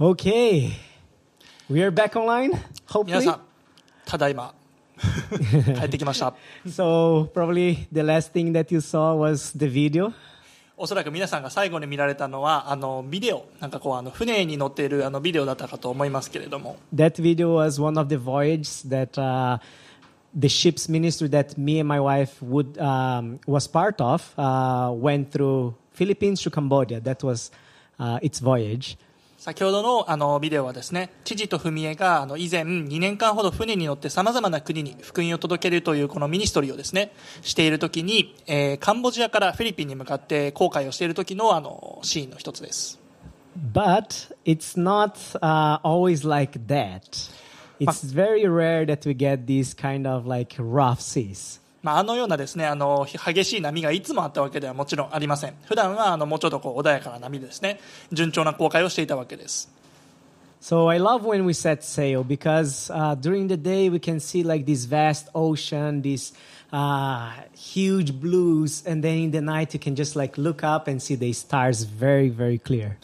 Okay. We are back online, 皆 hopefully. さん、ただいま、帰ってきました。 So, probably the last thing that you saw was the video. おそらく皆さんが最後に見られたのは、あの、ビデオ、なんかこう、あの、船に乗っているあのビデオだったかと思いますけれども、 That video was one of the voyages that uh, the ship's ministry that me and my wife would um, was part of uh, went through Philippines to Cambodia. That was uh, its voyage. 先ほどのあのビデオはですね、知事と文江があの以前2年間ほど船に乗って様々な国に福音を届けるというこのミニストリーをですね、している時に、えーカンボジアからフィリピンに向かって航海をしている時のあのシーンの一つです。But it's not uh, always like that. It's very rare that we get these kind of like rough seas. まあ、あのようなですね、あの、激しい波がいつもあったわけではもちろんありません。普段は、あの、もうちょっとこう、穏やかな波でですね、順調な航海をしていたわけです。So I love when we set sail because uh, during the day we can see like this vast ocean, these uh, huge blues, and then in the night you can just like look up and see the stars very, very clear.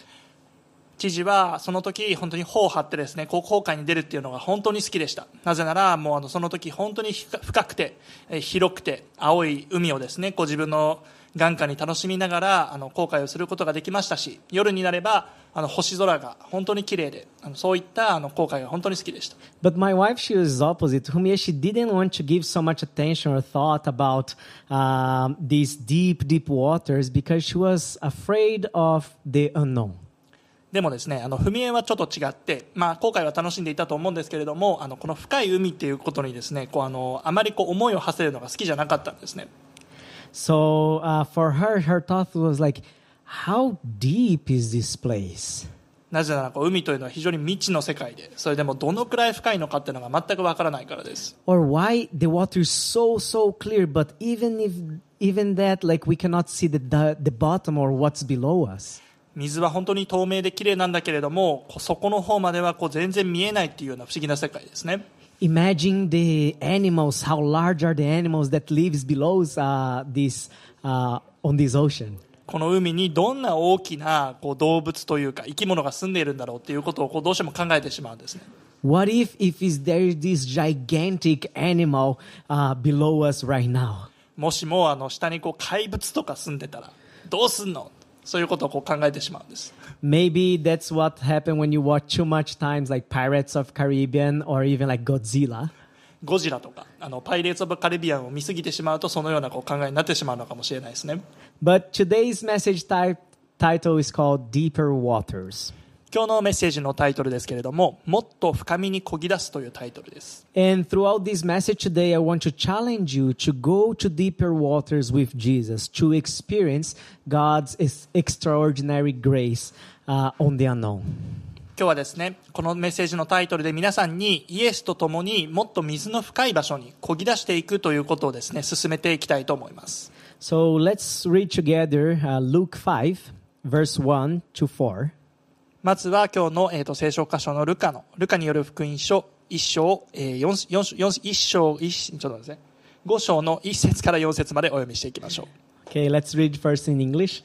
知事は、その時、本当に帆を張ってですね、こう航海に出るっていうのが本当に好きでした。なぜなら、もうあの、その時、本当に深くて、広くて、青い海をですね、こ自分の眼下に楽しみながら、あの、航海をすることができましたし、夜になれば、あの、星空が本当に綺麗で、あのそういった、あの、航海が本当に好きでした。But my wife, she was opposite. Humia, she didn't want to give so much attention or thought about um, these deep, deep waters because she was afraid of the unknown. でもですね、あの、踏み絵はちょっと違って、まあ、航海は楽しんでいたと思うんですけれども、あの、この深い海っていうことにですね、こう、あの、あまりこう、思いを馳せるのが好きじゃなかったんですね。So uh, for her, her thought was like, how deep is this place? なぜなら、こう、海というのは非常に未知の世界で、それでもどのくらい深いのかっていうのが全くわからないからです。Or why the water is so, so clear, but even if, even that, like we cannot see the, the, the bottom or what's below us. 水は本当に透明で綺麗なんだけれども、そこの方まではこう全然見えないっていうような不思議な世界ですね。Imagine the animals, how large are the animals that lives below uh, this, uh, on this ocean. この海にどんな大きなこう動物というか生き物が住んでいるんだろうっていうことをこうどうしても考えてしまうんですね。What if, if is there is this gigantic animal uh, below us right now? もしもあの下にこう怪物とか住んでたらどうすんの？そういうことをこう考えてしまうんです。Maybe that's what happened when you watch too much times like Pirates of Caribbean or even like Godzilla. ゴジラとかあのパイレーツ・オブ・カリビアンを見すぎてしまうとそのようなこう考えになってしまうのかもしれないですね。But today's message type, title is called Deeper Waters. 今日のメッセージのタイトルですけれども、もっと深みにこぎ出すというタイトルです。And throughout this message today, I want to challenge you to go to deeper waters with Jesus, to experience God's ex- extraordinary grace uh, on the unknown. 今日はですね、このメッセージのタイトルで皆さんにイエスと共にもっと水の深い場所にこぎ出していくということをですね、進めていきたいと思います。So let's read together uh, Luke 5, verse 1 to 4. まずは今日の、えー、と聖書箇所のルカの、ルカによる福音書1章、えー、4, 4, 4, 1章、1, ちょっと待ってですね、5章の1節から4節までお読みしていきましょう。 Okay, let's read first in English.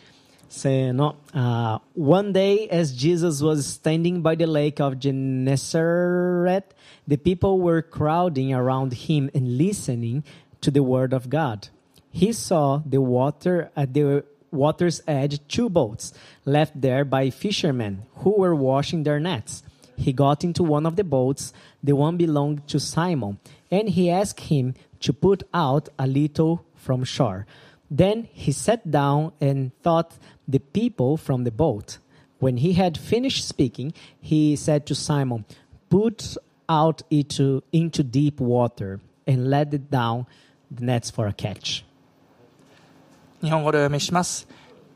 Say no. Uh, one day, as Jesus was standing by the lake of Gennesaret, the people were crowding around him and listening to the word of God. He saw the water at the water's edge two boats left there by fishermen who were washing their nets. He got into one of the boats, the one belonged to Simon, and he asked him to put out a little from shore. Then he sat down and taught the people from the boat. When he had finished speaking, he said to Simon, Put out into, into deep water and let it down the nets for a catch. 日本語でお読みします。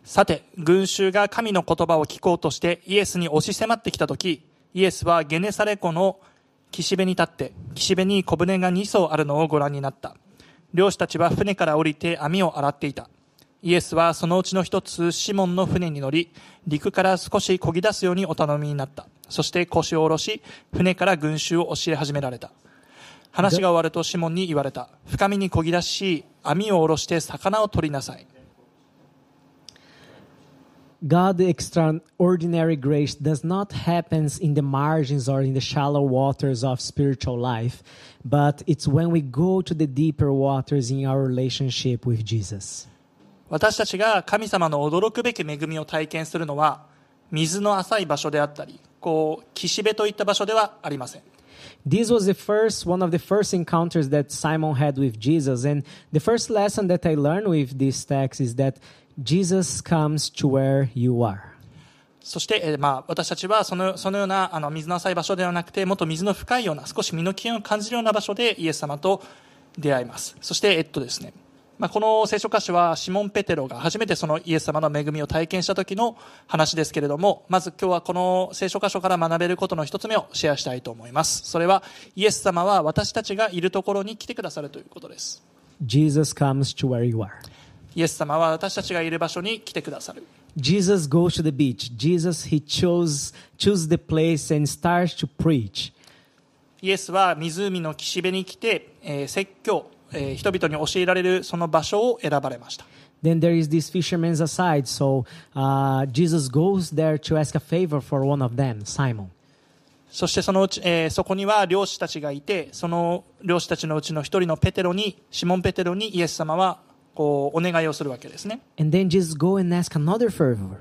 さて、群衆が神の言葉を聞こうとしてイエスに押し迫ってきたとき、イエスはゲネサレ湖の岸辺に立って、岸辺に小舟が2艘あるのをご覧になった。漁師たちは船から降りて網を洗っていた。イエスはそのうちの一つ、シモンの船に乗り、陸から少し漕ぎ出すようにお頼みになった。そして腰を下ろし、船から群衆を教え始められた。話が終わるとシモンに言われた。深みに漕ぎ出し、網を下ろして魚を取りなさい。God's extraordinary grace does not happen in the margins or in the shallow waters of spiritual life, but it's when we go to the deeper waters in our relationship with Jesus. 私たちが神様の驚くべき恵みを体験するのは水の浅い場所であったりこう岸辺といった場所ではありません This was the first one of the first encounters that Simon had with Jesus, and the first lesson that I learned with this text is that Jesus comes to where you are. そして、えーまあ、私たちはそのそのようなあの水の浅い場所ではなくてもっと水の深いような少し身の危険を感じるような場所でイエス様と出会いますそしてえっとですねまあ、この聖書箇所はシモン・ペテロが初めてそのイエス様の恵みを体験した時の話ですけれどもまず今日はこの聖書箇所から学べることの一つ目をシェアしたいと思いますそれはイエス様は私たちがいるところに来てくださるということです Jesus comes to where you are. イエス様は私たちがいる場所に来てくださる Jesus goes to the beach. Jesus, he chose, choose the place and starts to preach. イエスは湖の岸辺に来て、えー説教、えー人々に教えられるその場所を選ばれました Then there is this fisherman's aside. So uh, Jesus goes there to ask a favor for one of them, Simon. そしてそのうち、えーそこには漁師たちがいてその漁師たちのうちの一人のペテロにシモン・ペテロにイエス様はこうお願いをするわけですね And then Jesus go and ask another favor.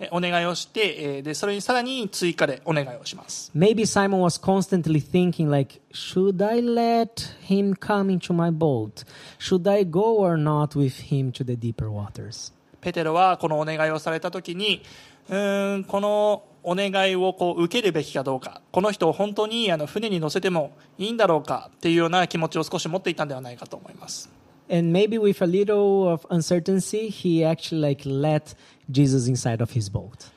えお願いをして、えーでそれにさらに追加でお願いをします Maybe Simon was constantly thinking like, should I let him come into my boat? Should I go or not with him to the deeper waters? ペテロはこのお願いをされた時にうーんこのお願いをこう受けるべきかどうかこの人を本当にあの船に乗せてもいいんだろうかっていうような気持ちを少し持っていたんではないかと思います And maybe with a little of uncertainty, he actually like let Jesus inside of his boat.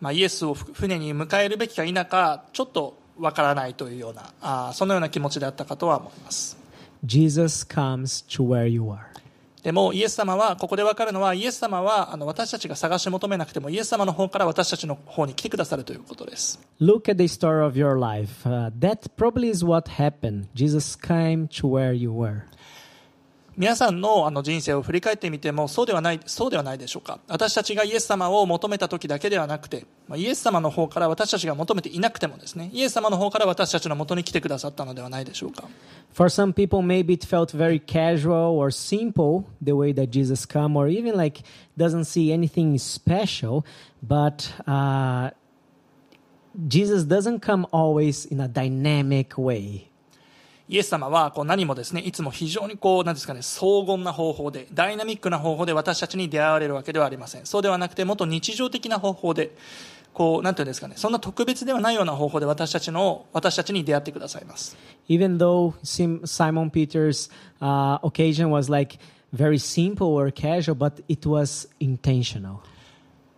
まあ、イエスを船に迎えるべきか否かちょっとわからないというようなあーそのような気持ちであったかとは思います Jesus comes to where you are. でもイエス様はここでわかるのはイエス様はあの私たちが探し求めなくてもイエス様の方から私たちの方に来てくださるということです Look at the story of your life. Uh, that probably is what happened. Jesus came to where you were. 皆さんのあの人生を振り返ってみてもそうではないそうではないでしょうか私たちがイエス様を求めた時だけではなくてイエス様の方から私たちが求めていなくてもですねイエス様の方から私たちの元に来てくださったのではないでしょうか For some people, maybe it felt very casual or simple the way that Jesus come, or even like doesn't see anything special. But uh, Jesus doesn't come always in a dynamic way. イエス様はこう何もですねいつも非常にこうなんですかね荘厳な方法でダイナミックな方法で私たちに出会われるわけではありませんそうではなくてもっと日常的な方法でこうなんていうんですかねそんな特別ではないような方法で私たちの私たちに出会ってくださいます Even though Sim- Simon Peter's uh, occasion was like very simple or casual, but it was intentional.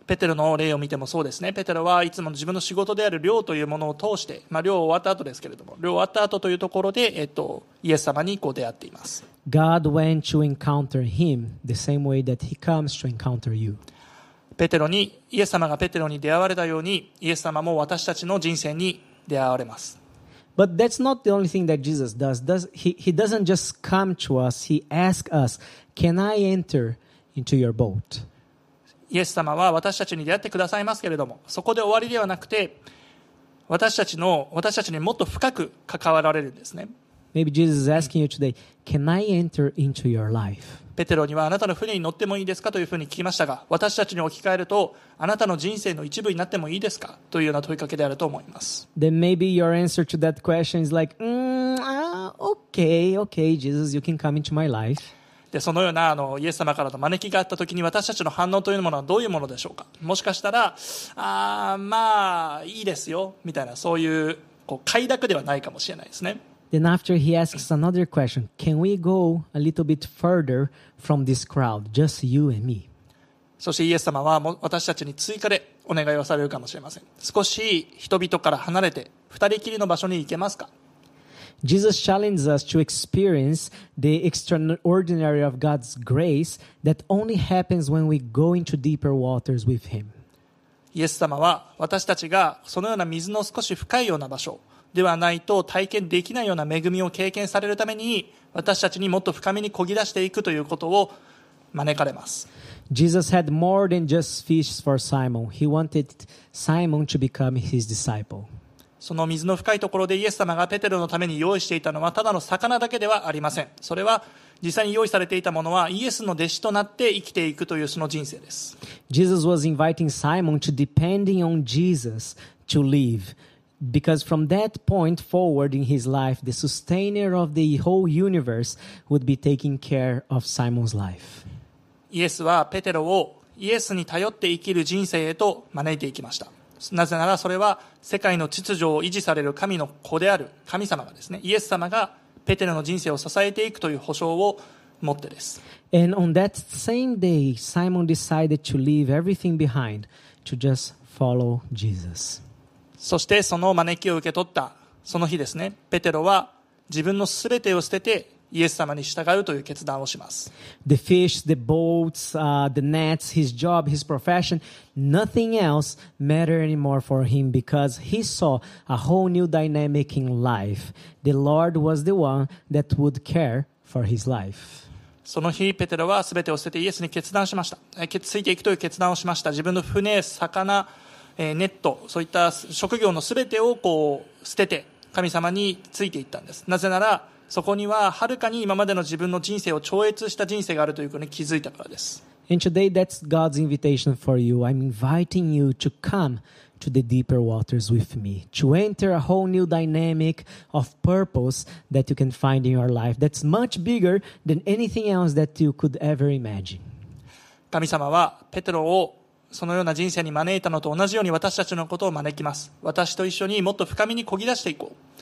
ペテロの例を見てもそうですねペテロはいつも自分の仕事である漁というものを通して、まあ、漁終わった後ですけれども漁終わった後というところで、えっと、イエス様にこう出会っています God went to encounter him the same way that he comes to encounter you. ペテロにイエス様がペテロに出会われたようにイエス様も私たちの人生に出会われます But that's not the only thing that Jesus does. does he, he doesn't just come to us, he asks us, Can I enter into your boat? イエス様は私たちに出会ってくださいますけれどもそこで終わりではなくて私たちの私たちにもっと深く関わられるんですね Maybe Jesus is asking you today, Can I enter into your life? ペテロにはあなたの船に乗ってもいいですか？というふうに聞きましたが私たちに置き換えるとあなたの人生の一部になってもいいですか？というような問いかけであると思います Then maybe your answer to that question is like, mm, ah, Okay, okay, Jesus, you can come into my life. でそのようなあのイエス様からの招きがあった時に私たちの反応というものはどういうものでしょうか？もしかしたらあーまあいいですよみたいなそういうこう快諾ではないかもしれないですね。Then after he asks another question, Can we go a little bit further from this crowd, just you and me? そしてイエス様はもう私たちに追加でお願いをされるかもしれません。少し人々から離れて二人きりの場所に行けますか？Jesus challenges us to experience the extraordinary of God's grace that only happens when we go into deeper waters with Him. イエス様は私たちがそのような水の少し深いような場所ではないと体験できないような恵みを経験されるために私たちにもっと深めにこぎ出していくということを招かれます Jesus had more than just fish for Simon. He wanted Simon to become his disciple. その水の深いところでイエス様がペテロのために用意していたのはただの魚だけではありません。それは実際に用意されていたものはイエスの弟子となって生きていくというその人生です。Jesus was inviting Simon to depending on Jesus to live. Because from that point forward in his life, the sustainer of the whole universe would be taking care of Simon's life. イエスはペテロをイエスに頼って生きる人生へと招いていきました。なぜならそれは世界の秩序を維持される神の子である神様がですね、イエス様がペテロの人生を支えていくという保証を持ってです。And on that same day, Simon decided to leave everything behind to just follow Jesus. そしてその招きを受け取ったその日ですね、ペテロは自分の全てを捨ててイエス様に従うという決断をします。The fish, the boats, uh, the nets, his job, his profession, nothing else mattered anymore for him because he saw a whole new dynamic in life. The Lord was the one that would care for his life. その日、ペテロは全てを捨ててイエスに決断しました。えーついていくという決断をしました。自分の船、魚、えーネット、そういった職業の全てをこう捨てて神様についていったんです。なぜなら、そこにははるかに今までの自分の人生を超越した人生があるということに気づいたからです。And today, that's God's invitation for you. I'm inviting you to come to the deeper waters with me, to enter a whole new dynamic of purpose that you can find in your life that's much bigger than anything else that you could ever imagine. 神様はペテロをそのような人生に招いたのと同じように私たちのことを招きます。私と一緒にもっと深みにこぎ出していこう。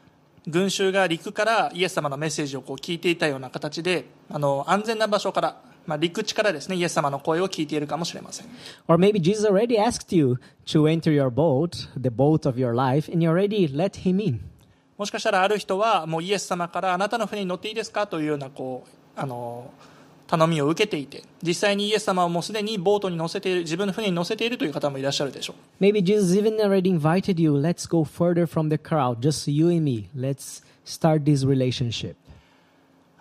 群衆が陸からイエス様のメッセージをこう聞いていたような形で、あの、安全な場所から、まあ、陸地からですね、イエス様の声を聞いているかもしれません。Or maybe Jesus already asked you to enter your boat, the boat of your life, and you already let him in. もしかしたらある人は、もうイエス様からあなたの船に乗っていいですか？というような、こう、あの、頼みを受けていて、実際にイエス様をもうすでにボートに乗せている、自分の船に乗せているという方もいらっしゃるでしょう。Maybe Jesus even already invited you, let's go further from the crowd, just you and me. Let's start this relationship.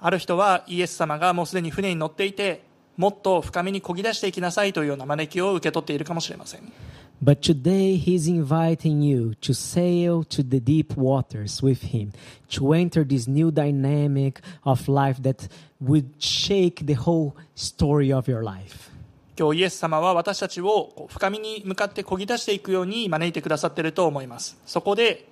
ある人はイエス様がもうすでに船に乗っていて、もっと深みにこぎ出していきなさいというような招きを受け取っているかもしれません。But today he's inviting you to sail to the deep waters with him, to enter this new dynamic of life that would shake the whole story of your life. 今日イエス様は私たちをこう深みに向かってこぎ出していくように招いてくださっていると思います。そこで、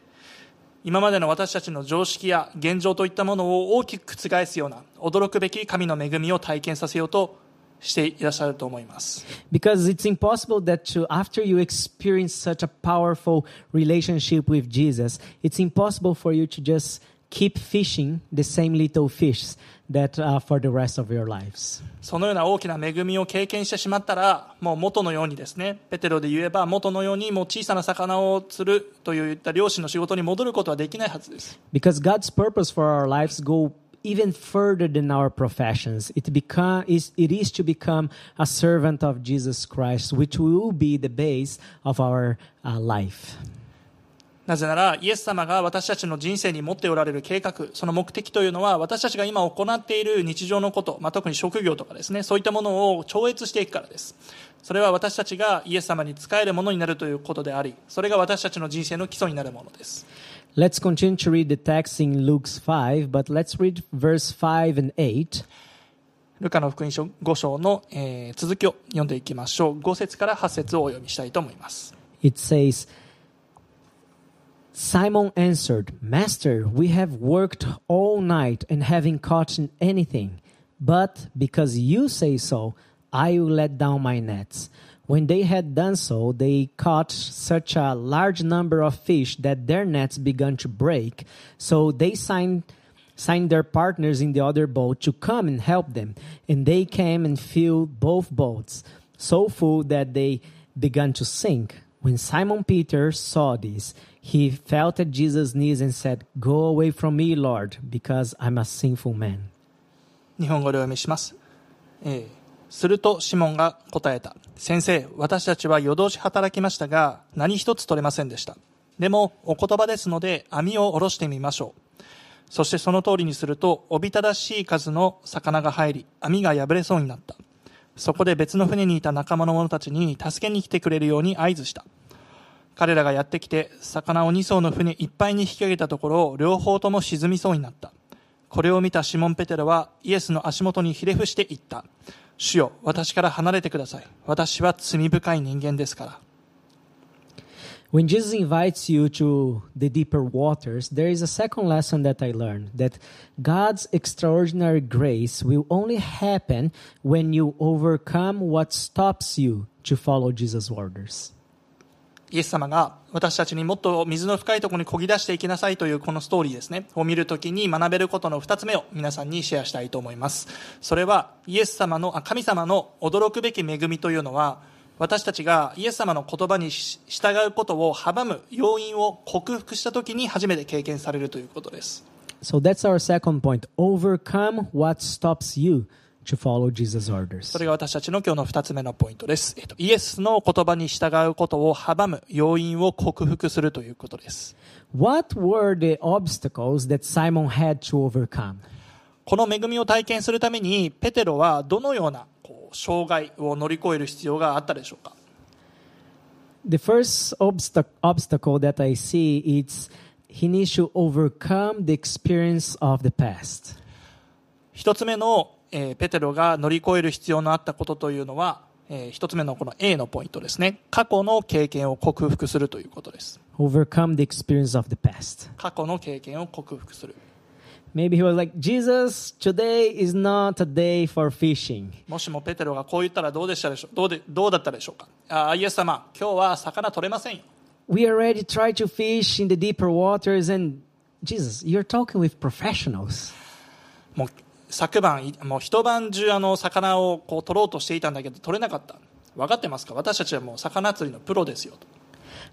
今までの私たちの常識や現状といったものを大きく覆すような驚くべき神の恵みを体験させようとしていらっしゃると思います。Because it's impossible that to, after you experience such a powerful relationship with Jesus, it's impossible for you to just keep fishing the same little fish that uh, for the rest of your lives. そのような大きな恵みを経験してしまったら、もう元のようにですね、ペテロで言えば元のようにもう小さな魚を釣るといった漁師の仕事に戻ることはできないはずです。Because God's purpose for our lives go even further than our professions. It become is it is to become a servant of Jesus Christ, which will be the base of our uh, life. なぜなら、イエス様が私たちの人生に持っておられる計画、その目的というのは、私たちが今行っている日常のこと、まあ、特に職業とかですね、そういったものを超越していくからです。それは私たちがイエス様に仕えるものになるということであり、それが私たちの人生の基礎になるものです。Let's continue to read the text in Luke 5, but let's read verse 5 and 8. ルカの福音書5章の、えー続きを読んでいきましょう。5節から8節をお読みしたいと思います。 It says, Simon answered, Master, we have worked all night and haven't caught anything. But because you say so, I will let down my nets. When they had done so, they caught such a large number of fish that their nets began to break. So they signed signed their partners in the other boat to come and help them. And they came and filled both boats so full that they began to sink. When Simon Peter saw this, he fell at Jesus' knees and said, Go away from me, Lord, because I'm a sinful man. 日本語でお読みします、えー するとシモンが答えた。先生私たちは夜通し働きましたが何一つ取れませんでした。でもお言葉ですので網を下ろしてみましょう。そしてその通りにするとおびただしい数の魚が入り網が破れそうになった。そこで別の船にいた仲間の者たちに助けに来てくれるように合図した。彼らがやってきて魚を2艘の船いっぱいに引き上げたところ両方とも沈みそうになった。これを見たシモン・ペテロはイエスの足元にひれ伏して言った。主よ私から離れてください私は罪深い人間ですから When Jesus invites you to the deeper waters, there is a second lesson that I learned that God's extraordinary grace will only happen when you overcome what stops you to follow Jesus' orders. イエス様が私たちにもっと水の深いところに漕ぎ出していきなさいというこのストーリーですね、を見るときに学べることの二つ目を皆さんにシェアしたいと思います。それはイエス様の、あ神様の驚くべき恵みというのは、私たちがイエス様の言葉に従うことを阻む要因を克服したときに初めて経験されるということです。So that's our second point. Overcome what stops you to follow Jesus' orders. それが私たちの今日の二つ目のポイントです。えっと、イエスの言葉に従うことを阻む要因を克服するということです。What were the obstacles that Simon had to overcome? この恵みを体験するためにペテロはどのようなこう障害を乗り越える必要があったでしょうか The first obsta- obstacle that I see is he needs to overcome the experience of the past. 一つ目の、えーペテロが乗り越える必要のあったことというのは、えー一つ目のこの A のポイントですね過去の経験を克服するということです Overcome the experience of the past. 過去の経験を克服する Maybe he was like, Jesus, today is not a day for fishing. もしもペテロがこう言ったらどうでしたでしょうどうでどうだったでしょうかあーイエス様今日は魚取れませんよ We already tried to fish in the deeper waters, and Jesus, you're talking with professionals. もう昨晩いもう一晩中あの魚をこう取ろうとしていたんだけど取れなかった。分かってますか？私たちはもう魚釣りのプロですよと。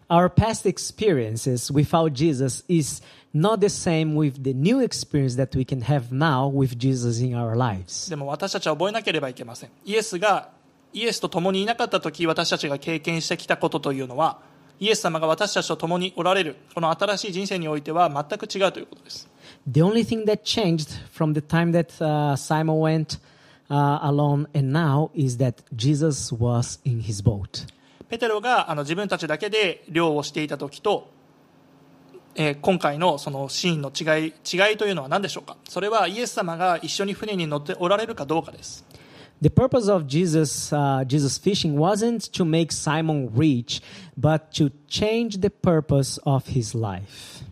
Our past experiences without Jesus is not the same with the new experience that we can have now with Jesus in our lives. でも私たちは覚えなければいけません。イエスがイエスと共にいなかった時私たちが経験してきたことというのはイエス様が私たちと共におられるこの新しい人生においては全く違うということです The only thing that changed from the time that uh, Simon went uh, alone and now is that Jesus was in his boat. ペテロがあの自分たちだけで漁をしていた時と、えー今回のそのシーンの違い違いというのは何でしょうかそれはイエス様が一緒に船に乗っておられるかどうかです The purpose of Jesus, uh, Jesus fishing wasn't to make Simon rich, but to change the purpose of his life.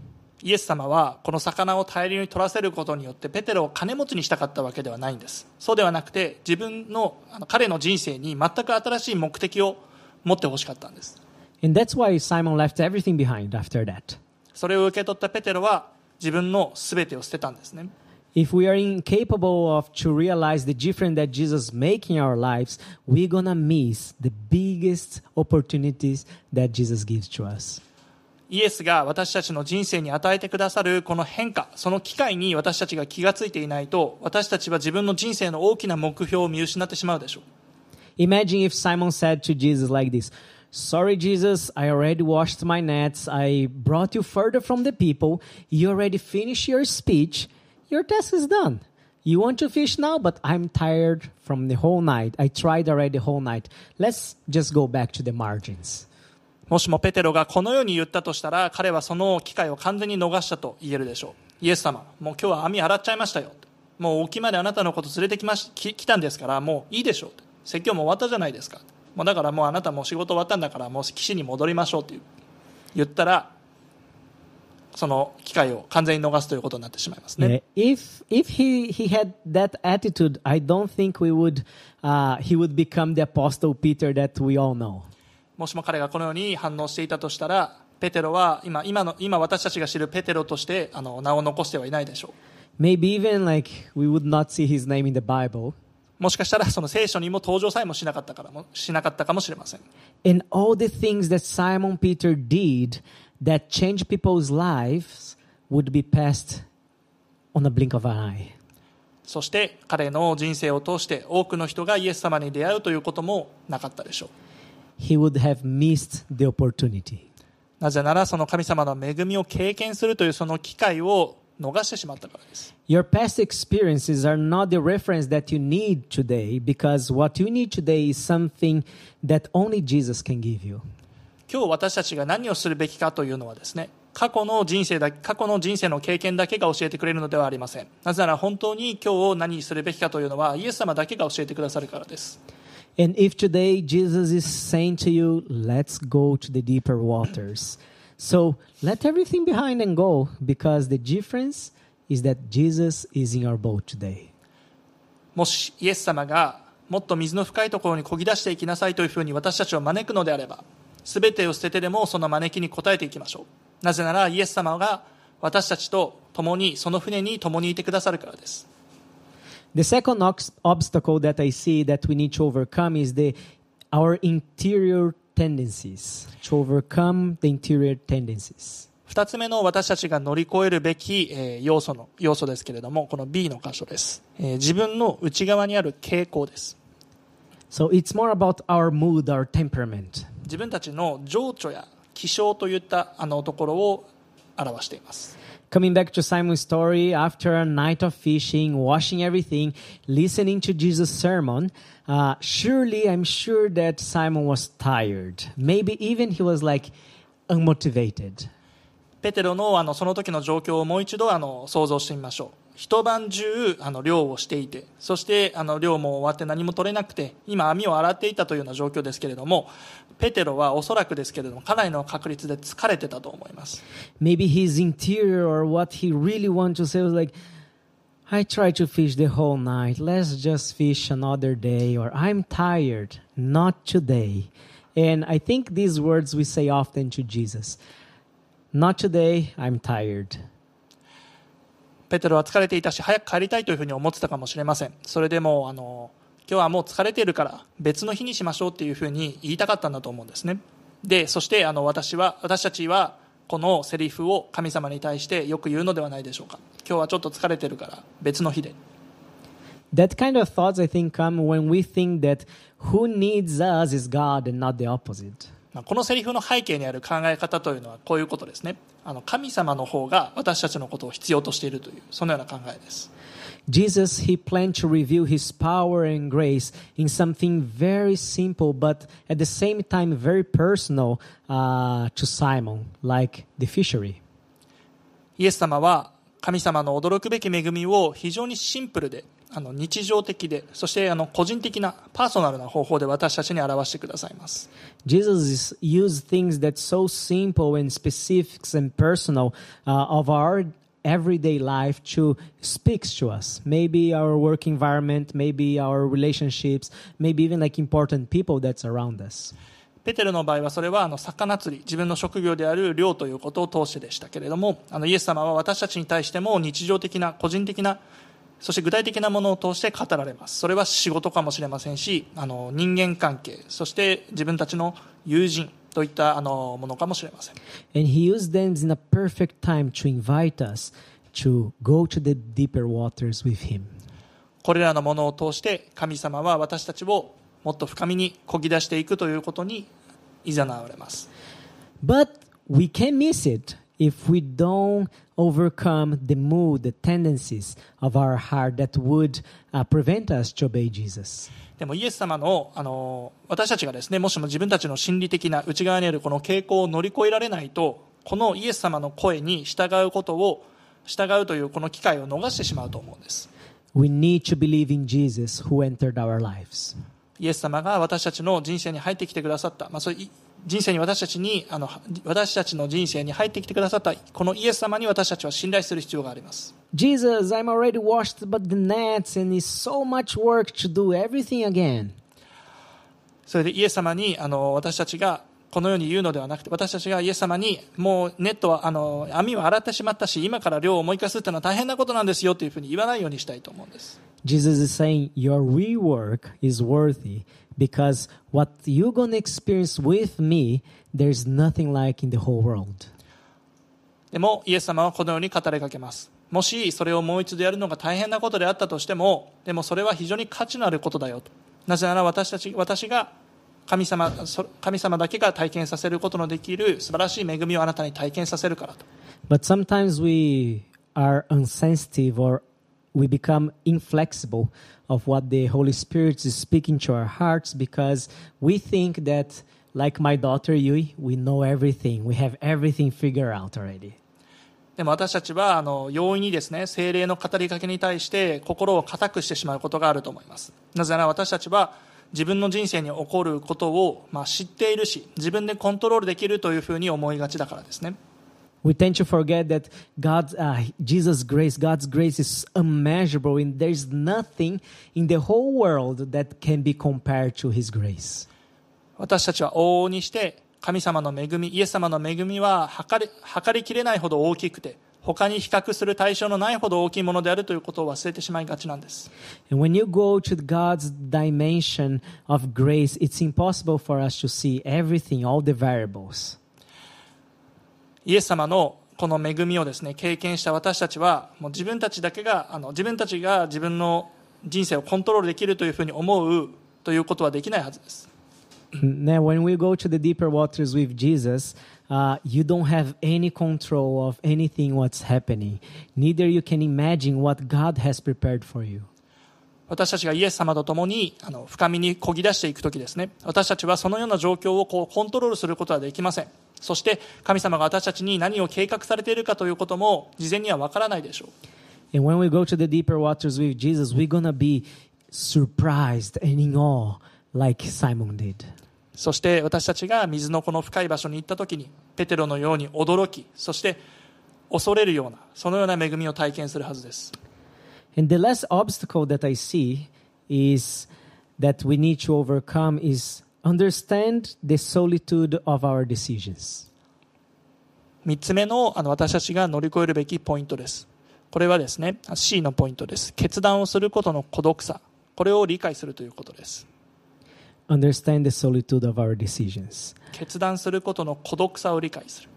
イエス様はこの魚を大量に取らせることによってペテロを金持ちにしたかったわけではないんですそうではなくて自分の彼の人生に全く新しい目的を持ってほしかったんです And that's why Simon left everything behind after that. それを受け取ったペテロは自分の全てを捨てたんですね If we are incapable of to realize the difference that Jesus make in our lives, we're gonna miss the biggest opportunities that Jesus gives to us. イエスが私たちの人生に与えてくださるこの変化その機会に私たちが気がついていないと私たちは自分の人生の大きな目標を見失ってしまうでしょう Imagine if Simon said to Jesus like this Sorry, Jesus, I already washed my nets. I brought you further from the people. You already finished your speech. Your task is done. You want to fish now, but I'm tired from the whole night. I tried already the whole night. Let's just go back to the margins. もしもペテロがこのように言ったとしたら彼はその機会を完全に逃したと言えるでしょう。イエス様もう今日は網洗っちゃいましたよ。もう沖まであなたのこと連れてきましき来たんですからもういいでしょう。説教も終わったじゃないですか。もうだからもうあなたも仕事終わったんだからもう岸に戻りましょうって言ったらその機会を完全に逃すということになってしまいますね、if if he he had that attitude, I don't think we would uh, he would become the apostle Peter that we all know. もしも彼がこのように反応していたとしたらペテロは今今の今私たちが知るペテロとしてあの名を残してはいないでしょう Maybe even like we would not see his name in the Bible. もしかしたらその聖書にも登場さえもしなかったからもしなかったかもしれません And all the things that Simon Peter did that changed people's lives would be passed on a blink of an eye. そして彼の人生を通して多くの人がイエス様に出会うということもなかったでしょう He would have missed the opportunity. なぜならその神様の恵みを経験するというその機会を逃してしまったからです Your past experiences are not the reference that you need today because what you need today is something that only Jesus can give you. 今日私たちが何をするべきかというのはですね過去の人生だ過去の人生の経験だけが教えてくれるのではありませんなぜなら本当に今日何するべきかというのはイエス様だけが教えてくださるからです And if today Jesus is saying to you, let's go to the deeper waters. So let everything behind and go because the difference is that Jesus is in our boat today. もしイエス様がもっと水の深いところに漕ぎ出していきなさいというふうに私たちを招くのであれば全てを捨ててでもその招きに応えていきましょうなぜならイエス様が私たちと共にその船に共にいてくださるからです The second obstacle that I see that we need to overcome is the our interior tendencies. To overcome the interior tendencies. 二つ目の私たちが乗り越えるべき、えー要素の要素ですけれどもこの B の箇所です、えー自分の内側にある傾向です So it's more about our mood, our temperament. 自分たちの情緒や気象といったあのところを表しています Coming back to Simon's story, after a night of fishing, washing everything, listening to Jesus' sermon, uh, surely I'm sure that Simon was tired. Maybe even he was like unmotivated. ペテロのあのその時の状況をもう一度あの想像してみましょう一晩中あの漁をしていてそしてあの漁も終わって何も取れなくて今網を洗っていたというような状況ですけれどもペテロはおそらくですけれどもかなりの確率で疲れてたと思います Maybe his interior or what he really wanted to say was like, I tried to fish the whole night. Let's just fish another day. Or I'm tired. Not today. And I think these words we say often to Jesus. Not today. I'm tired. ペテロは疲れていたし早く帰りたいというふうに思ってたかもしれませんそれでもあの今日はもう疲れてるから別の日にしましょうっていうふうに言いたかったんだと思うんですね。でそしてあの私は私たちはこのセリフを神様に対してよく言うのではないでしょうか。今日はちょっと疲れてるから別の日で。That kind of thoughts, I think, come when we think that who needs us is God and not the opposite. まあこのセリフの背景にある考え方というのはこういうことですねあの神様の方が私たちのことを必要としているというそのような考えです Jesus, he planned to reveal his power and grace in something very simple, but at the same time very personal uh, to Simon, like the fishery. イエス様は神様の驚くべき恵みを非常にシンプルであの日常的でそしてあの個人的なパーソナルな方法で私たちに表してくださいます Jesus used things that's so simple and specific and personal uh, of our everyday life to speaks to us. Maybe our work environment, maybe our relationships, maybe even like important people that's around us. ペテロの場合はそれはあの魚釣り自分の職業である漁ということを通してでしたけれどもあのイエス様は私たちに対しても日常的な個人的なそして具体的なものを通して語られます。それは仕事かもしれませんしあの人間関係そして自分たちの友人といったあのものかもしれません。And he used them in a perfect time to invite us to go to the deeper waters with him. これらのものを通して神様は私たちをもっと深みにこぎ出していくということに誘われます。But we can miss it if we don't overcome the mood, the tendencies of our heart that would uh, prevent us to obey Jesus. でもイエス様のあの私たちがですねもしも自分たちの心理的な内側にあるこの傾向を乗り越えられないとこのイエス様の声に従うことを従うというこの機会を逃してしまうと思うんです We need to believe in Jesus who entered our lives. イエス様が私たちの人生に入ってきてくださった、まあ、そういう人生に私たちにあの私たちの人生に入ってきてくださったこのイエス様に私たちは信頼する必要があります Jesus, I'm already washed but the nets and it's so much work to do everything again. それでイエス様にあの私たちがこのように言うのではなくて私たちがイエス様にもうネットはあの網は洗ってしまったし今から漁をもう一回するっていうのは大変なことなんですよというふうに言わないようにしたいと思うんです。Jesus is saying your rework is worthy because what you're going to experience with me, there's nothing like in the whole world. でもイエス様はこのように語りかけます。もしそれをもう一度やるのが大変なことであったとしてもでもそれは非常に価値のあることだよと。なぜなら私たち私が神様そ神様だけが体験させることのできる素晴らしい恵みをあなたに体験させるからと But sometimes we are unsensitive or we become inflexible of what the Holy Spirit is speaking to our hearts because we think that, like my daughter Yui, we know everything. We have everything figured out already. でも私たちはあの容易にですね精霊の語りかけに対して心を固くしてしまうことがあると思いますなぜなら私たちは自分の人生に起こることを、まあ、知っているし自分でコントロールできるというふうに思いがちだからですね We tend to forget that God's, uh, Jesus' grace, God's grace is unmeasurable, and there's nothing in the whole world that can be compared to His grace. 私たちは往々にして神様の恵みイエス様の恵みは測り測りきれないほど大きくて他に比較する対象のないほど大きいものであるということを忘れてしまいがちなんです。イエス様のこの恵みをですね経験した私たちは自分たちだけが自分たちが自分の人生をコントロールできるというふうに思うということはできないはずです。ね、when we go to the deeper waters with Jesus, uh, you don't have any control of anything what's happening. Neither you can imagine what God has prepared for you. 私たちがイエス様と共にあの深みにこぎ出していくときですね私たちはそのような状況をこうコントロールすることはできませんそして神様が私たちに何を計画されているかということも事前にはわからないでしょう And when we go to the deeper waters with Jesus, we're going to be surprised and in awe like Simon did. そして私たちが水のこの深い場所に行った時にペテロのように驚きそして恐れるようなそのような恵みを体験するはずです。And the last obstacle that I see is that we need to overcome is understand the solitude of our decisions. 3つ目のあの私たちが乗り越えるべきポイントです。これはですね C のポイントです。決断をすることの孤独さ。これを理解するということです Understand the solitude of our decisions. 決断することの孤独さを理解する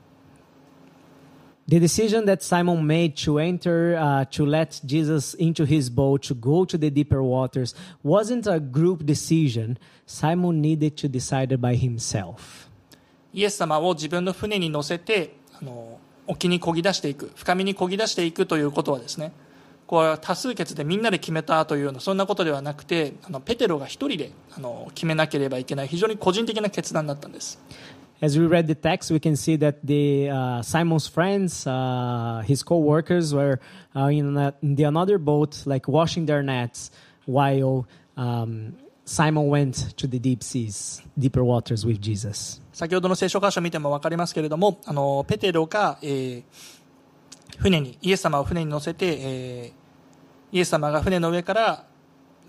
The decision that Simon made to enter, uh, to let Jesus into his boat, to go to the deeper waters, wasn't a group decision. Simon needed to decide it by himself. イエス様を自分の船に乗せてあの沖に漕ぎ出していく深みに漕ぎ出していくということはですね これは多数決でみんなで決めたというようなそんなことではなくてあのペテロが一人であの決めなければいけない非常に個人的な決断だったんです As we read the text, we can see that the uh, Simon's friends, uh, his co-workers, were uh, in, a, in the another boat, like washing their nets, while um, Simon went to the deep seas, deeper waters with Jesus. 先ほどの聖書箇所を見ても分かりますけれどもあのペテロが、えー船にイエス様を船に乗せて、えーイエス様が船の上から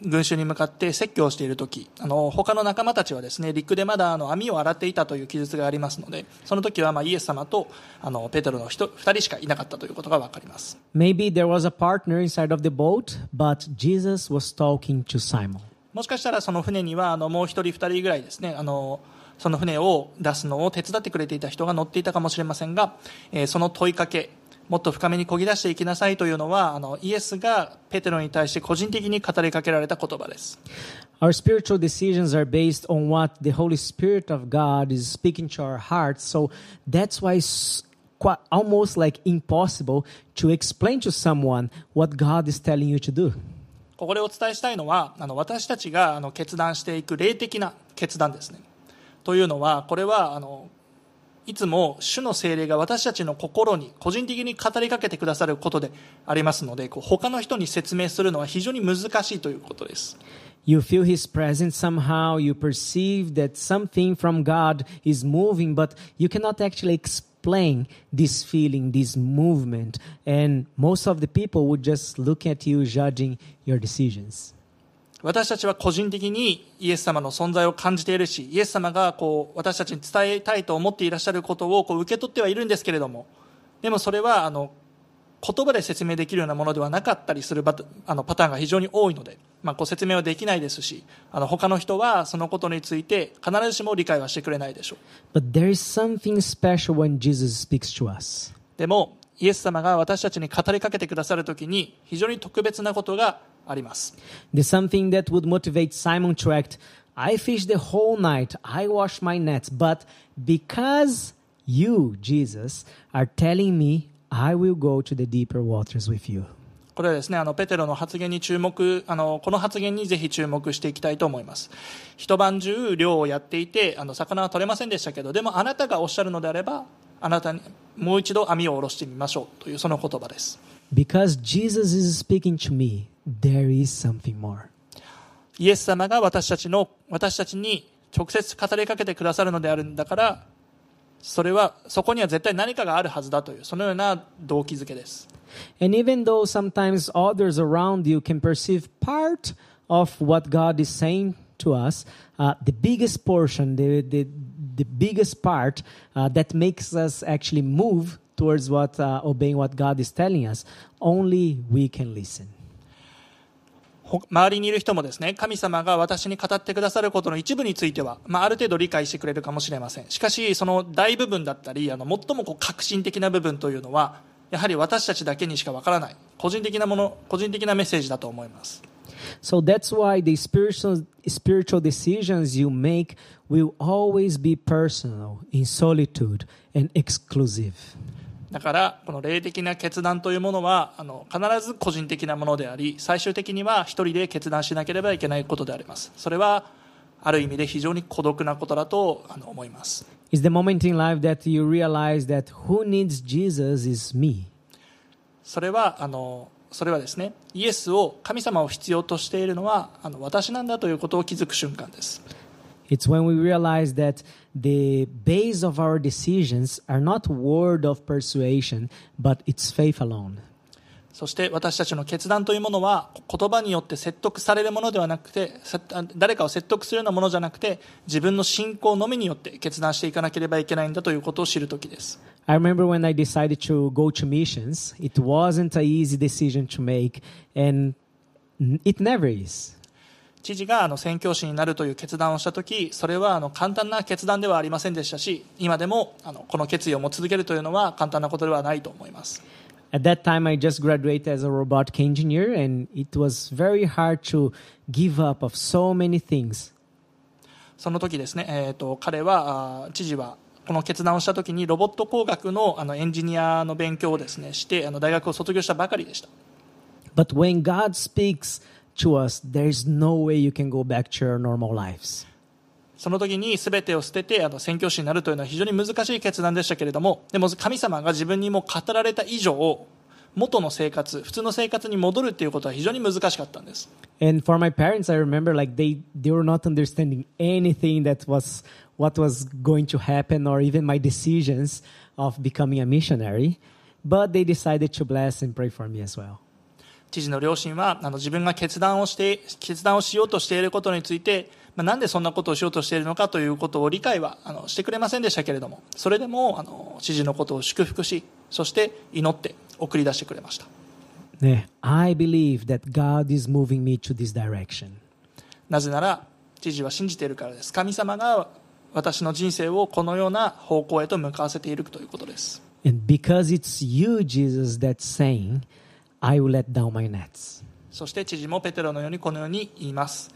群衆に向かって説教をしている時あの他の仲間たちはですね陸でまだあの網を洗っていたという記述がありますのでその時はまあイエス様とあのペテロの 2, 人しかいなかったということが分かります Maybe there was a partner inside of the boat, but Jesus was talking to Simon. もしかしたらその船にはあのもう1人2人ぐらいですねあのその船を出すのを手伝ってくれていた人が乗っていたかもしれませんが、えーその問いかけもっと深めに漕ぎ出していきなさいというのはあのイエスがペテロに対して個人的に語りかけられた言葉です Our spiritual decisions are based on what the Holy Spirit of God is speaking to our hearts. So that's why it's quite, almost like impossible to explain to someone what God is telling you to do. ここでお伝えしたいのはあの私たちがあの決断していく霊的な決断ですねというのはこれはあのいつも主の精霊が私たちの心に個人的に語りかけてくださることでありますのでこう他の人に説明するのは非常に難しいということです You feel His presence somehow, you perceive that something from God is moving, but you cannot actually explain this feeling, this movement. And most of the people would just look at you judging your decisions. 私たちは個人的にイエス様の存在を感じているしイエス様がこう私たちに伝えたいと思っていらっしゃることをこう受け取ってはいるんですけれどもでもそれはあの言葉で説明できるようなものではなかったりするバタあのパターンが非常に多いので、まあ、こう説明はできないですしあの他の人はそのことについて必ずしも理解はしてくれないでしょう But there is something special when Jesus speaks to us. でもイエス様が私たちに語りかけてくださるときに非常に特別なことがあります There's something that would motivate Simon to act. I fished the whole night. I washed my nets. But because you, Jesus, are telling me, I will go to the deeper waters with you. これはですね、あの、ペテロの発言に注目、あの、この発言にぜひ注目していきたいと思います。一晩中漁をやっていて、あの、魚は取れませんでしたけど、でもあなたがおっしゃるのであれば、あなたにもう一度網を下ろしてみましょうというその言葉です。Because Jesus is speaking to me, there is something more. イエス様が私たちの、私たちに直接語りかけてくださるのであるんだから、それは、そこには絶対何かがあるはずだという、そのような動機づけです。 And even though sometimes others around you can perceive part of what God is saying to us, uh, the biggest portion, the, the, the biggest part uh, that makes us actually move towards what, uh, obeying what God is telling us, only we can listen. 周りにいる人もですね、神様が私に語ってくださることの一部については、まあ、ある程度理解してくれるかもしれません。しかし、その大部分だったり、あの、最もこう革新的な部分というのは、やはり私たちだけにしかわからない、個人的なもの、個人的なメッセージだと思います。So that's why the spiritual, spiritual decisions you make will always be personal, in solitude, and exclusive. だから、この霊的な決断というものは、あの、必ず個人的なものであり、最終的には一人で決断しなければいけないことであります。それは、ある意味で非常に孤独なことだとあの思います。It's the moment in life that you realize that who needs Jesus is me. それはあのそれはですねイエスを神様を必要としているのはあの私なんだということを気づく瞬間です It's when we realize that the base of our decisions are not word of persuasion, but it's faith alone. そして私たちの決断というものは言葉によって説得されるものではなくてせ誰かを説得するようなものじゃなくて自分の信仰のみによって決断していかなければいけないんだということを知るときです I remember when I decided to go to missions, it wasn't an easy decision to make, and n- it never is. 知事があの宣教師になるという決断をしたときそれはあの簡単な決断ではありませんでしたし今でもあのこの決意を持ち続けるというのは簡単なことではないと思います At that time, I just graduated as a robotic engineer, and it was very hard to give up of so many things. その時ですね、えー、と彼は知事はこの決断をした時にロボット工学のあのエンジニアの勉強をですねしてあの大学を卒業したばかりでした But when God speaks to us, there's no way you can go back to your normal lives. その時に全てを捨ててあの宣教師になるというのは非常に難しい決断でしたけれどもでも神様が自分にも語られた以上元の生活普通の生活に戻るっていうことは非常に難しかったんです And for my parents, I remember like they, they were not understanding anything that was what was going to happen or even my decisions of becoming a missionary. But they decided to bless and pray for me as well. 知事の両親はあの自分が決断をして決断をしようとしていることについて、まあ、なんでそんなことをしようとしているのかということを理解はあのしてくれませんでしたけれどもそれでもあの知事のことを祝福しそして祈って送り出してくれました。Yeah, I believe that God is moving me to this direction. なぜなら知事は信じているからです。神様が私の人生をこのような方向へと向かわせているということです。And because it's you, Jesus, that's saying, I will let down my nets. そして知事もペテロのようにこのように言います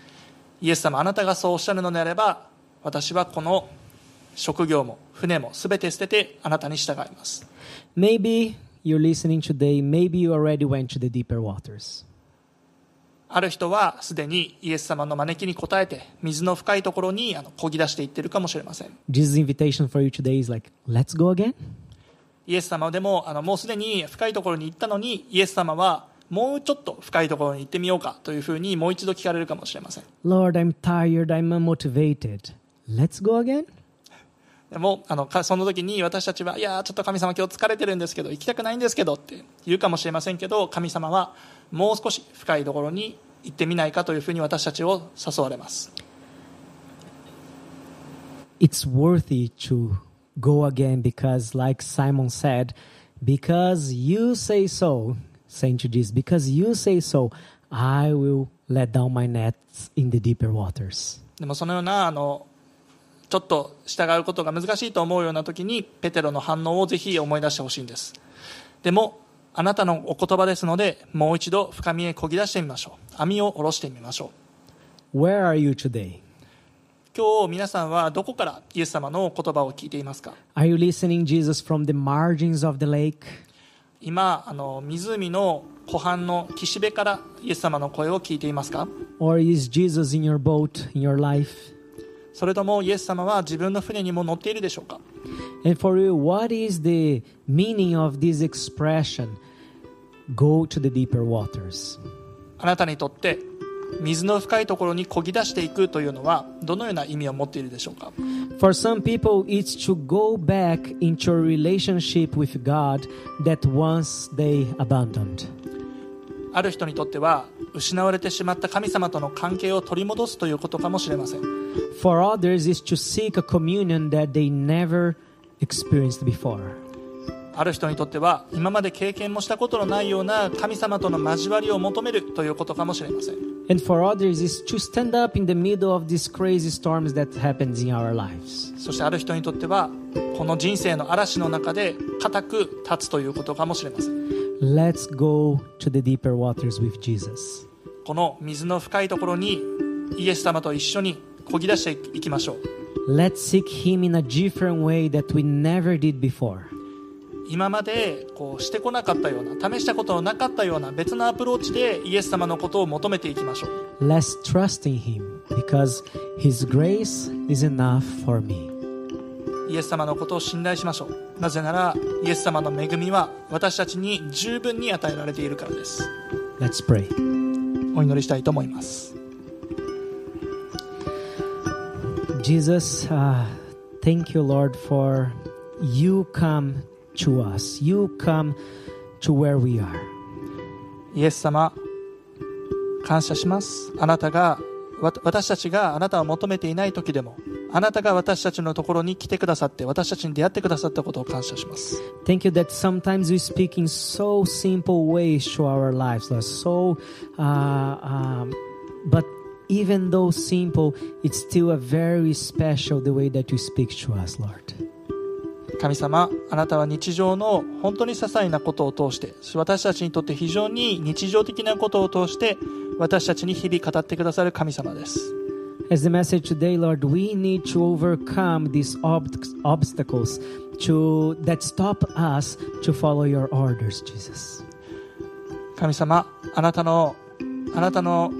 イエス様あなたがそうおっしゃるのであれば私はこの職業も船も全て捨ててあなたに従います Maybe you're listening today, maybe you already went to the deeper waters. ある人はすでにイエス様の招きに応えて水の深いところにあの漕ぎ出していってるかもしれません Jesus' invitation for you today is like, let's go again. イエス様でもあのもうすでに深いところに行ったのにイエス様はもうちょっと深いところに行ってみようかというふうにもう一度聞かれるかもしれません Lord, I'm tired, I'm unmotivated. Let's go again. でもあのかその時に私たちはいやーちょっと神様今日疲れてるんですけど行きたくないんですけどって言うかもしれませんけど神様はもう少し深いところに行ってみないかというふうに私たちを誘われます It's worthy to go again because, like Simon said, Because you say so, to Jesus, because you say so, I will let down my nets in the deeper waters. でもそのようなあのちょっと従うことが難しいと思うような時にペテロの反応をぜひ思い出してほしいんですでもあなたのお言葉ですのでもう一度深みへこぎ出してみましょう網を下ろしてみましょう Where are you today? 今日皆さんはどこからイエス様の言葉を聞いていますか Are you listening Jesus from the margins of the lake? 今あの湖の湖畔の岸辺からイエス様の声を聞いていますか Or is Jesus in your boat, in your life? それともイエス様は自分の船にも乗っているでしょうか And for you, what is the meaning of this expression? Go to the deeper waters. あなたにとって水の深いところに漕ぎ出していくというのはどのような意味を持っているでしょうか For some people, it's to go back into a relationship with God that once they abandoned. ある人にとっては失われてしまった神様との関係を取り戻すということかもしれません For others, it's to seek a communion that they never experienced before. ある人にとっては今まで経験もしたことのないような神様との交わりを求めるということかもしれません And for others, it's to stand up in the middle of these crazy storms that happens in our lives. そしてある人にとってはこの人生の嵐の中で固く立つということかもしれません Let's go to the deeper waters with Jesus. この水の深いところにイエス様と一緒に漕ぎ出していきましょう Let's seek Him in a different way that we never did before. 今までこうしてこなかったような試したことのなかったような別のアプローチでイエス様のことを求めていきましょう Let's trust in Him because His grace is enough for me. イエス様のことを信頼しましょうなぜならイエス様の恵みは私たちに十分に与えられているからです Let's pray. お祈りしたいと思います Jesus, uh, thank you, Lord, for you come to us. You come to where we are. イエス様感謝しますあなたがわ私たちがあなたを求めていない時でもあなたが私たちのところに来てくださって私たちに出会ってくださったことを感謝します Thank you that sometimes we speak in so simple ways to our lives, Lord. So, uh, um, but even though simple, it's still a very special the way that you speak to us, Lord. 神様あなたは日常の本当に些細なことを通して私たちにとって非常に日常的なことを通して私たちに日々語ってくださる神様です As the message today, Lord, we need to overcome these ob- obstacles to that stop us to follow your orders, Jesus. 神様あなたのあなたの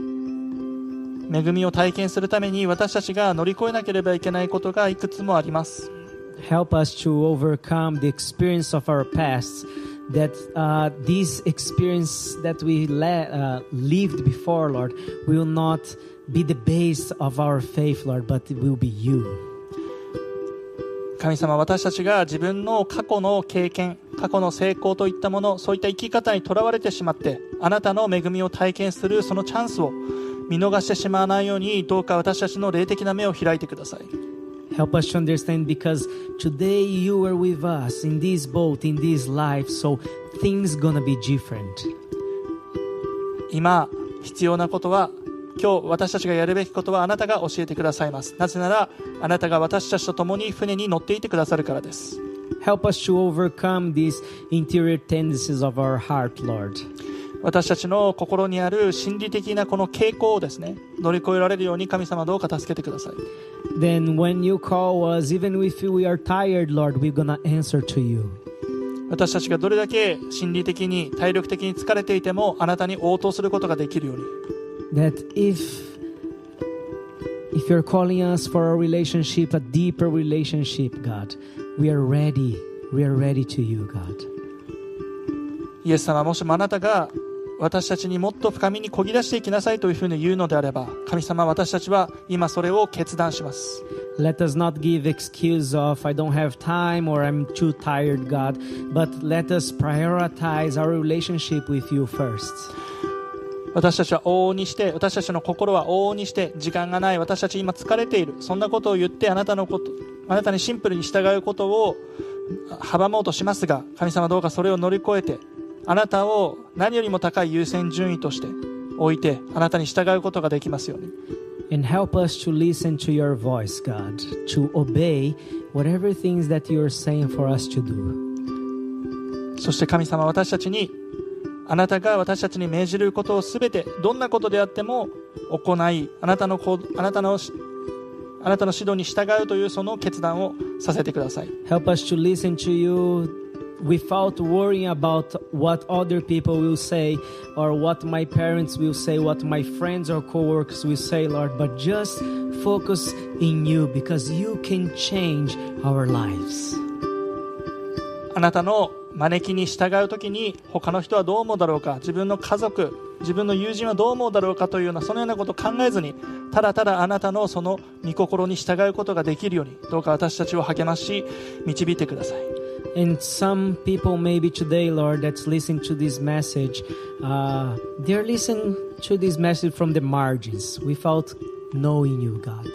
恵みを体験するために私たちが乗り越えなければいけないことがいくつもあります Help us to overcome the experience of our past. That uh, this experience that we le- uh, lived before, Lord, will not be the base of our faith, Lord, but it will be you. 神様私たちが自分の過去の経験過去の成功といったものそういった生き方にとらわれてしまってあなたの恵みを体験するそのチャンスを見逃してしまわないようにどうか私たちの霊的な目を開いてください Help us to understand because today you are with us in this boat, in this life, so things gonna be different. 今必要なことは今日私たちがやるべきことはあなたが教えてくださいますなぜならあなたが私たちと共に船に乗っていてくださるからです Help us to overcome these interior tendencies of our heart, Lord. 私たちの心にある心理的なこの傾向をですね乗り越えられるように神様どうか助けてください Then when you call us, even if we are tired, Lord, we're gonna answer to you. 私たちがどれだけ心理的に体力的に疲れていてもあなたに応答することができるように That if if you're calling us for a relationship, a deeper relationship, God, we are ready. We are ready to you, God. イエス様もしもあなたが 私たちにもっと深みにこぎ出していきなさいというふうに言うのであれば神様私たちは今それを決断します。Let us not give excuse of I don't have time or I'm too tired, God, but let us prioritize our relationship with you first. 私たちは往々にして私たちの心は往々にして時間がない私たち今疲れている。そんなことを言ってあなたのことあなたにシンプルに従うことを阻もうとしますが神様どうかそれを乗り越えてあなたを何よりも高い優先順位として置いてあなたに従うことができますように And help us to listen to your voice, God, to obey whatever things that you're saying for us to do. そして神様私たちにあなたが私たちに命じることをすべてどんなことであっても行いあなたのこあなたのあなたの指導に従うというその決断をさせてください Help us to listen to you without worrying about what other people will say or what my parents will say, what my friends or coworkers will say, Lord, but just focus in you because you can change our lives. あなたの招きに従う時に他の人はどう思うだろうか自分の家族自分の友人はどう思うだろうかというようなそのようなことを考えずにただただあなたのその御心に従うことができるようにどうか私たちを励まし導いてください And some people, maybe today, Lord, that's listening to this message, uh, they're listening to this message from the margins without knowing you, God.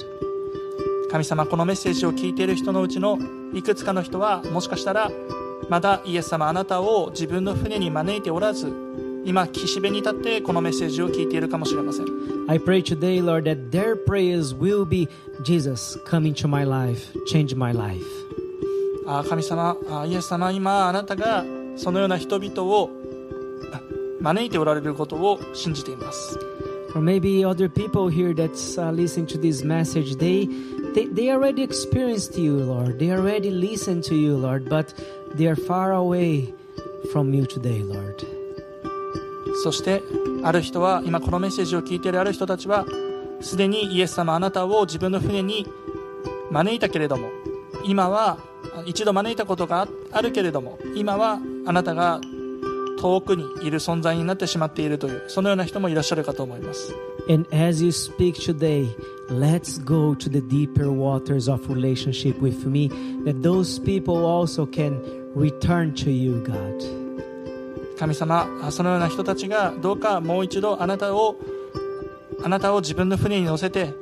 神様このメッセージを聞いている人のうちのいくつかの人はもしかしたらまだイエス様あなたを自分の船に招いておらず今岸辺に立ってこのメッセージを聞いているかもしれません I pray today, Lord, that their prayers will be Jesus, come into my life, change my life. あ神様あイエス様今あなたがそのような人々をあ招いておられることを信じています Or maybe other people here that's uh, listening to this message, they, they they already experienced you, Lord. They already listened to you, Lord, but they are far away from you today, Lord. そしてある人は今このメッセージを聞いているある人たちはすでにイエス様あなたを自分の船に招いたけれども今は一度招いたことがああるけれども今はあなたが遠くにいる存在になってしまっているというそのような人もいらっしゃるかと思います And as you speak today, let's go to the deeper waters of relationship with me, that those people also can return to you, God. 神様あそのような人たちがどうかもう一度あなたをあなたを自分の船に乗せて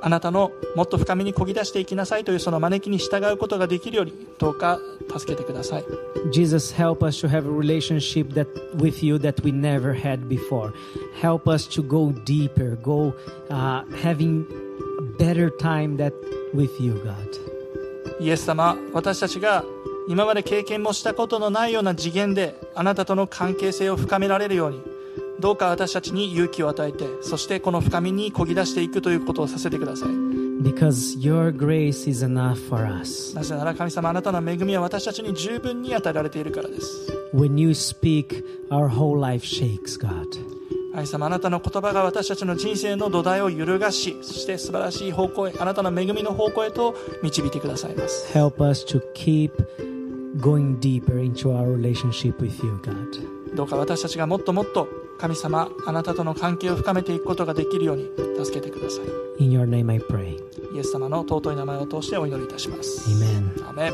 あなたのもっと深みにこぎ出していきなさいというその招きに従うことができるようにどうか助けてください Jesus, help us to have a relationship that with you that we never had before. Help us to go deeper, go uh, having a better time that with you, God. イエス様私たちが今まで経験もしたことのないような次元であなたとの関係性を深められるようにどうか私たちに勇気を与えてそしてこの深みにこぎ出していくということをさせてください Because your grace is enough for us. なぜなら神様あなたの恵みは私たちに十分に与えられているからです When you speak, our whole life shakes, God. 神様あなたの言葉が私たちの人生の土台を揺るがしそして素晴らしい方向へあなたの恵みの方向へと導いてくださいます Help us to keep going deeper into our relationship with you, God. どうか私たちがもっともっと神様あなたとの関係を深めていくことができるように助けてください In your name I pray. イエス様の尊い名前を通してお祈りいたします Amen. Amen.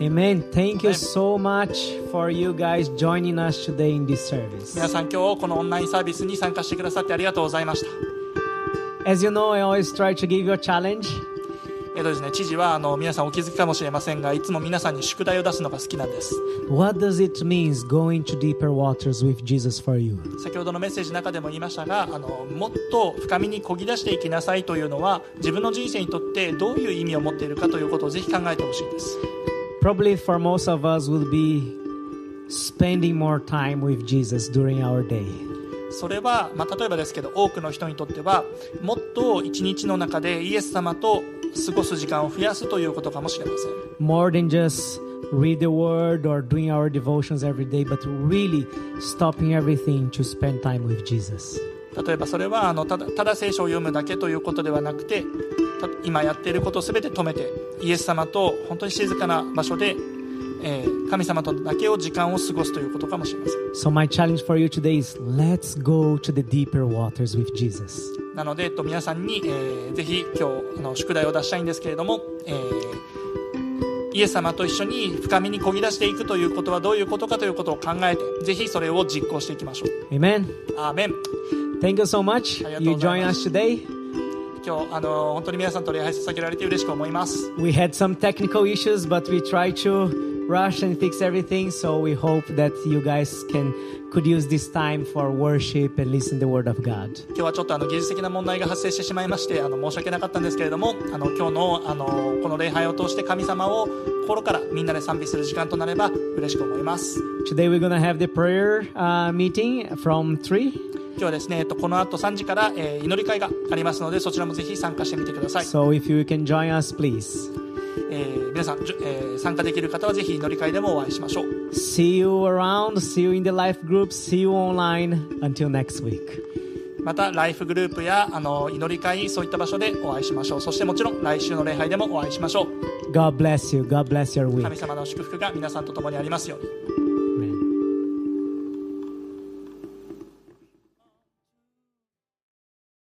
Amen. Thank you so much for you guys joining us today in this service. 皆さん今日このオンラインサービスに参加してくださってありがとうございました As you know, I always try to give you a challenge. えっとですね知事はあの皆さんお気づきかもしれませんがいつも皆さんに宿題を出すのが好きなんです What does it mean going to deeper waters with Jesus for you? 先ほどのメッセージの中でも言いましたがあのもっと深みにこぎ出していきなさいというのは自分の人生にとってどういう意味を持っているかということをぜひ考えてほしいです Probably for most of us will be spending more time with Jesus during our day. それは、まあ、例えばですけど多くの人にとってはもっと一日の中でイエス様と過ごす時間を増やすということかもしれません More than just read the word or doing our devotions every day, but really stopping everything to spend time with Jesus. 例えばそれはあのただただ聖書を読むだけということではなくてた今やっていることを全て止めてイエス様と本当に静かな場所で、えー神様とだけを時間を過ごすということかもしれません So, my challenge for you today is let's go to the deeper waters with Jesus. なので、えっと、皆さんに、えーぜひ今日あの宿題を出したいんですけれども、えーイエス様と一緒に深みにこぎ出していくということはどういうことかということを考えてぜひそれを実行していきましょう Amen. アーメン Thank you so much. You join us today. 今日あの本当に皆さんと礼拝捧げられて嬉しく思います We had some technical issues, but we tried to rush and fix everything. So we hope that you guys can could use this time for worship and listen the word of God. 今日はちょっとあの技術的な問題が発生してしまいましてあの申し訳なかったんですけれどもあの今日のあのこの礼拝を通して神様を心からみんなで賛美する時間となれば嬉しく思います Today we're gonna have the prayer uh, meeting from three. 今日はですね、えっと、この後3時から、えー祈り会がありますのでそちらもぜひ参加してみてください、So if you can join us, please. えー皆さん、えー参加できる方はぜひ祈り会でもお会いしましょう See you around. See you in the life group. See you online. Until next week. またライフグループやあの祈り会そういった場所でお会いしましょうそしてもちろん来週の礼拝でもお会いしましょう God bless you. God bless your week. 神様の祝福が皆さんと共にありますように